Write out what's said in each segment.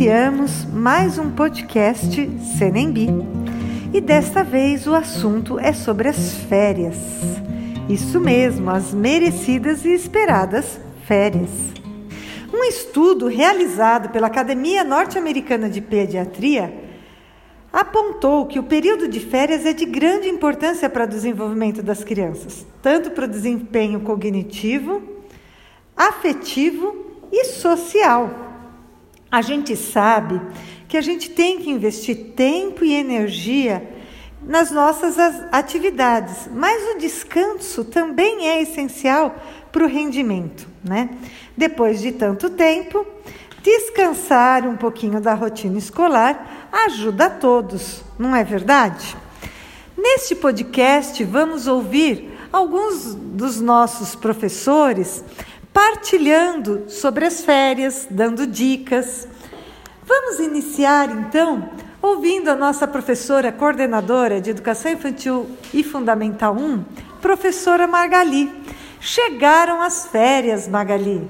Iniciamos mais um podcast Senembi. E desta vez o assunto é sobre as férias. Isso mesmo, as merecidas e esperadas férias. Um estudo realizado pela Academia Norte-Americana de Pediatria apontou que o período de férias é de grande importância para o desenvolvimento das crianças, tanto para o desempenho cognitivo, afetivo e social. A gente sabe que a gente tem que investir tempo e energia nas nossas atividades, mas o descanso também é essencial para o rendimento, né? Depois de tanto tempo, descansar um pouquinho da rotina escolar ajuda a todos, não é verdade? Neste podcast, vamos ouvir alguns dos nossos professores partilhando sobre as férias, dando dicas. Vamos iniciar então ouvindo a nossa professora coordenadora de Educação Infantil e Fundamental 1, professora Magali. Chegaram as férias, Magali.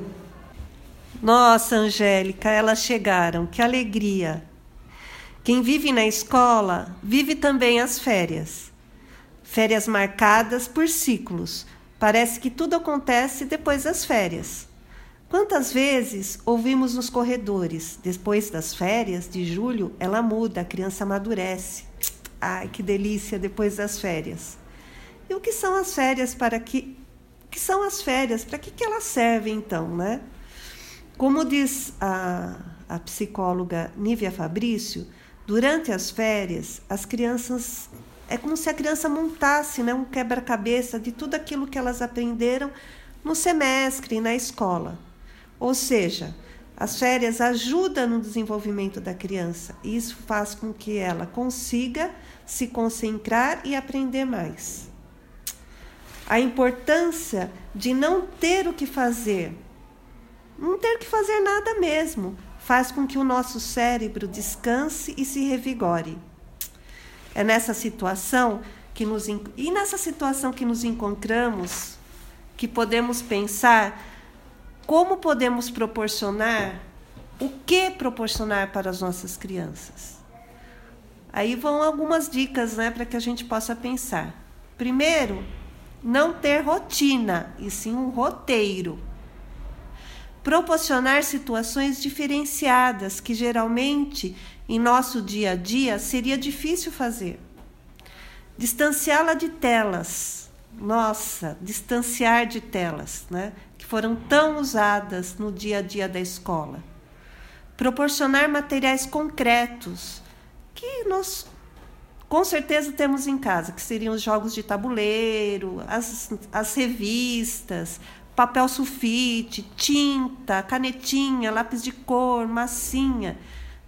Nossa, Angélica, elas chegaram, que alegria! Quem vive na escola vive também as férias. Férias marcadas por ciclos, Parece que tudo acontece depois das férias. Quantas vezes ouvimos nos corredores, depois das férias de julho, ela muda, a criança amadurece. Ai, que delícia depois das férias. E o que são as férias para que o que são as férias? Para que, que elas servem então, né? Como diz a, a psicóloga Nívia Fabrício, durante as férias as crianças é como se a criança montasse né, um quebra-cabeça de tudo aquilo que elas aprenderam no semestre, na escola. Ou seja, as férias ajudam no desenvolvimento da criança e isso faz com que ela consiga se concentrar e aprender mais. A importância de não ter o que fazer, não ter que fazer nada mesmo, faz com que o nosso cérebro descanse e se revigore. É nessa situação que nos e nessa situação que nos encontramos que podemos pensar como podemos proporcionar o que proporcionar para as nossas crianças. Aí vão algumas dicas, né, para que a gente possa pensar. Primeiro, não ter rotina, e sim um roteiro. Proporcionar situações diferenciadas que geralmente em nosso dia a dia seria difícil fazer. Distanciá-la de telas. Nossa, distanciar de telas, né? Que foram tão usadas no dia a dia da escola. Proporcionar materiais concretos que nós com certeza temos em casa, que seriam os jogos de tabuleiro, as, as revistas, papel sulfite, tinta, canetinha, lápis de cor, massinha.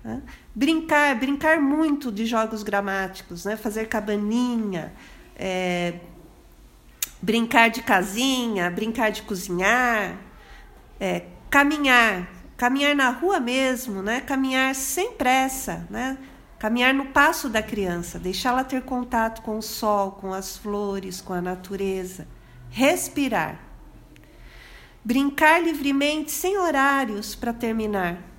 Né? Brincar, brincar muito de jogos gramáticos, né? fazer cabaninha, é, brincar de casinha, brincar de cozinhar, é, caminhar, caminhar na rua mesmo, né? caminhar sem pressa, né? caminhar no passo da criança, deixá-la ter contato com o sol, com as flores, com a natureza, respirar. Brincar livremente sem horários para terminar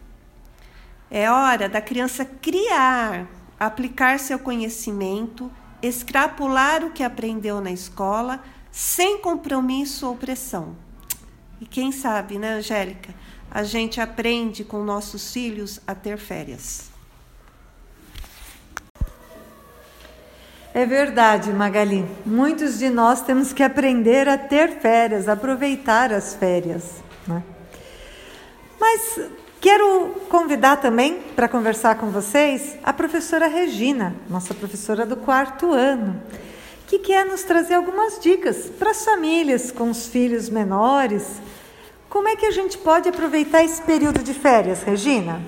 é hora da criança criar, aplicar seu conhecimento, extrapolar o que aprendeu na escola, sem compromisso ou pressão. E quem sabe, né, Angélica? A gente aprende com nossos filhos a ter férias. É verdade, Magali. Muitos de nós temos que aprender a ter férias, aproveitar as férias. Né? Mas Quero convidar também para conversar com vocês a professora Regina, nossa professora do quarto ano, que quer nos trazer algumas dicas para as famílias com os filhos menores. Como é que a gente pode aproveitar esse período de férias, Regina?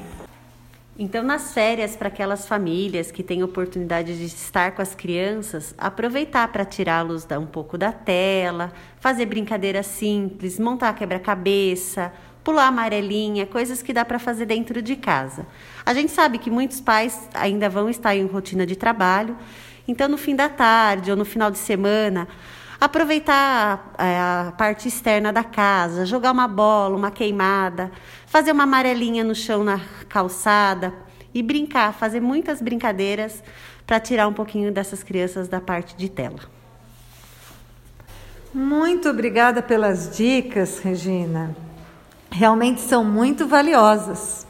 Então, nas férias, para aquelas famílias que têm oportunidade de estar com as crianças, aproveitar para tirá-los um pouco da tela, fazer brincadeiras simples, montar quebra-cabeça, pular amarelinha, coisas que dá para fazer dentro de casa. A gente sabe que muitos pais ainda vão estar em rotina de trabalho, então no fim da tarde ou no final de semana, aproveitar a, é, a parte externa da casa, jogar uma bola, uma queimada, fazer uma amarelinha no chão na calçada e brincar, fazer muitas brincadeiras para tirar um pouquinho dessas crianças da parte de tela. Muito obrigada pelas dicas, Regina. Realmente são muito valiosas.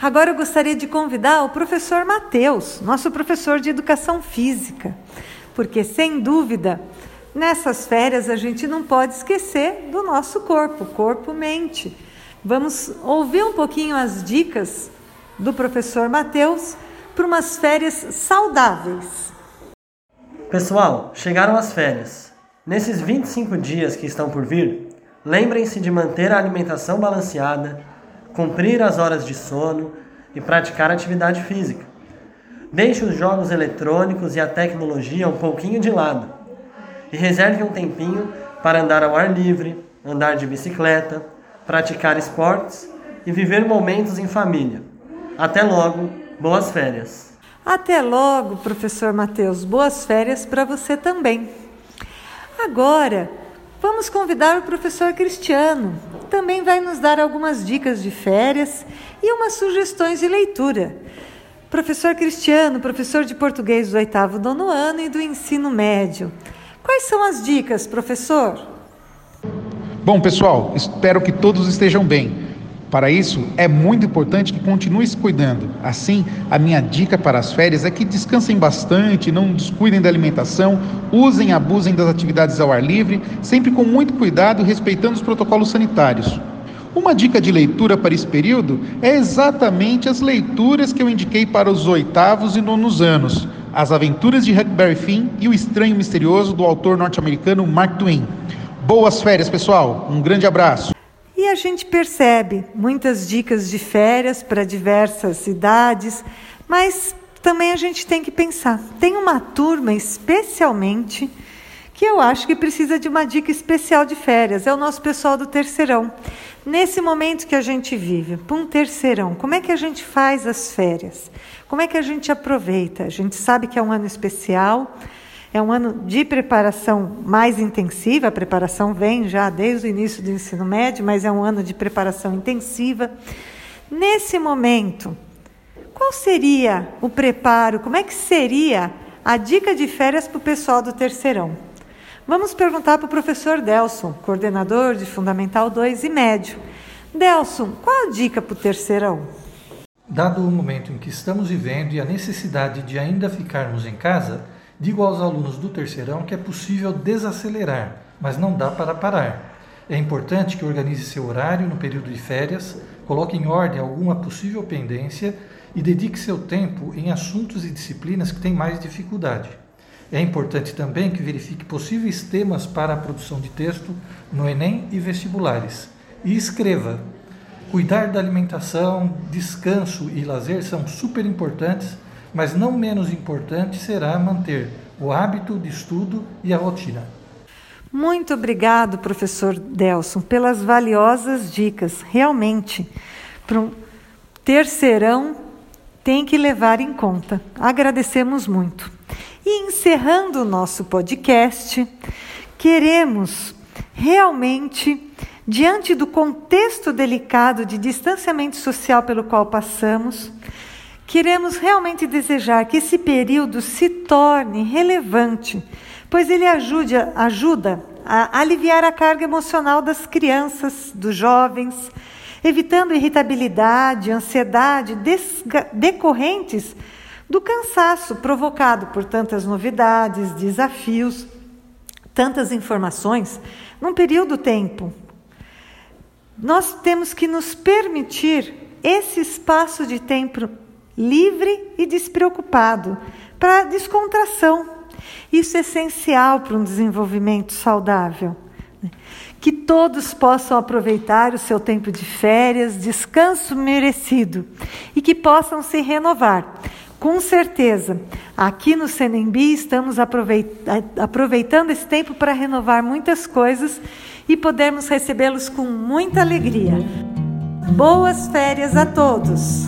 Agora eu gostaria de convidar o professor Matheus, nosso professor de educação física, porque sem dúvida, nessas férias a gente não pode esquecer do nosso corpo, corpo-mente. Vamos ouvir um pouquinho as dicas do professor Matheus para umas férias saudáveis. Pessoal, chegaram as férias. Nesses 25 dias que estão por vir, lembrem-se de manter a alimentação balanceada, cumprir as horas de sono e praticar atividade física. Deixe os jogos eletrônicos e a tecnologia um pouquinho de lado e reserve um tempinho para andar ao ar livre, andar de bicicleta, praticar esportes e viver momentos em família. Até logo, boas férias. Até logo, professor Matheus. Boas férias para você também. Agora, vamos convidar o professor Cristiano. Também vai nos dar algumas dicas de férias e umas sugestões de leitura. Professor Cristiano, professor de português do oitavo nono ano e do ensino médio. Quais são as dicas, professor? Bom, pessoal, espero que todos estejam bem. Para isso, é muito importante que continue se cuidando. Assim, a minha dica para as férias é que descansem bastante, não descuidem da alimentação, usem e abusem das atividades ao ar livre, sempre com muito cuidado respeitando os protocolos sanitários. Uma dica de leitura para esse período é exatamente as leituras que eu indiquei para os oitavos e nonos anos: As Aventuras de Huckleberry Finn e O Estranho Misterioso do autor norte-americano Mark Twain. Boas férias, pessoal. Um grande abraço. E a gente percebe muitas dicas de férias para diversas idades, mas também a gente tem que pensar. Tem uma turma especialmente que eu acho que precisa de uma dica especial de férias. É o nosso pessoal do terceirão. Nesse momento que a gente vive, para um terceirão, como é que a gente faz as férias? Como é que a gente aproveita? A gente sabe que é um ano especial. É um ano de preparação mais intensiva, a preparação vem já desde o início do ensino médio, mas é um ano de preparação intensiva. Nesse momento, qual seria o preparo? Como é que seria a dica de férias para o pessoal do terceirão? Vamos perguntar para o professor Delson, coordenador de Fundamental 2 e Médio. Delson, qual a dica para o terceirão? Dado o momento em que estamos vivendo e a necessidade de ainda ficarmos em casa, Digo aos alunos do terceirão que é possível desacelerar, mas não dá para parar. É importante que organize seu horário no período de férias, coloque em ordem alguma possível pendência e dedique seu tempo em assuntos e disciplinas que têm mais dificuldade. É importante também que verifique possíveis temas para a produção de texto no Enem e vestibulares. E escreva. Cuidar da alimentação, descanso e lazer são super importantes mas não menos importante será manter o hábito de estudo e a rotina. Muito obrigado, professor Delson, pelas valiosas dicas. Realmente, para um terceirão tem que levar em conta. Agradecemos muito. E encerrando o nosso podcast, queremos realmente, diante do contexto delicado de distanciamento social pelo qual passamos, Queremos realmente desejar que esse período se torne relevante, pois ele ajude, ajuda a aliviar a carga emocional das crianças, dos jovens, evitando irritabilidade, ansiedade decorrentes do cansaço provocado por tantas novidades, desafios, tantas informações num período tempo. Nós temos que nos permitir esse espaço de tempo livre e despreocupado, para descontração. Isso é essencial para um desenvolvimento saudável. Né? Que todos possam aproveitar o seu tempo de férias, descanso merecido e que possam se renovar. Com certeza, aqui no Senembi estamos aproveitando esse tempo para renovar muitas coisas e podermos recebê-los com muita alegria. Boas férias a todos!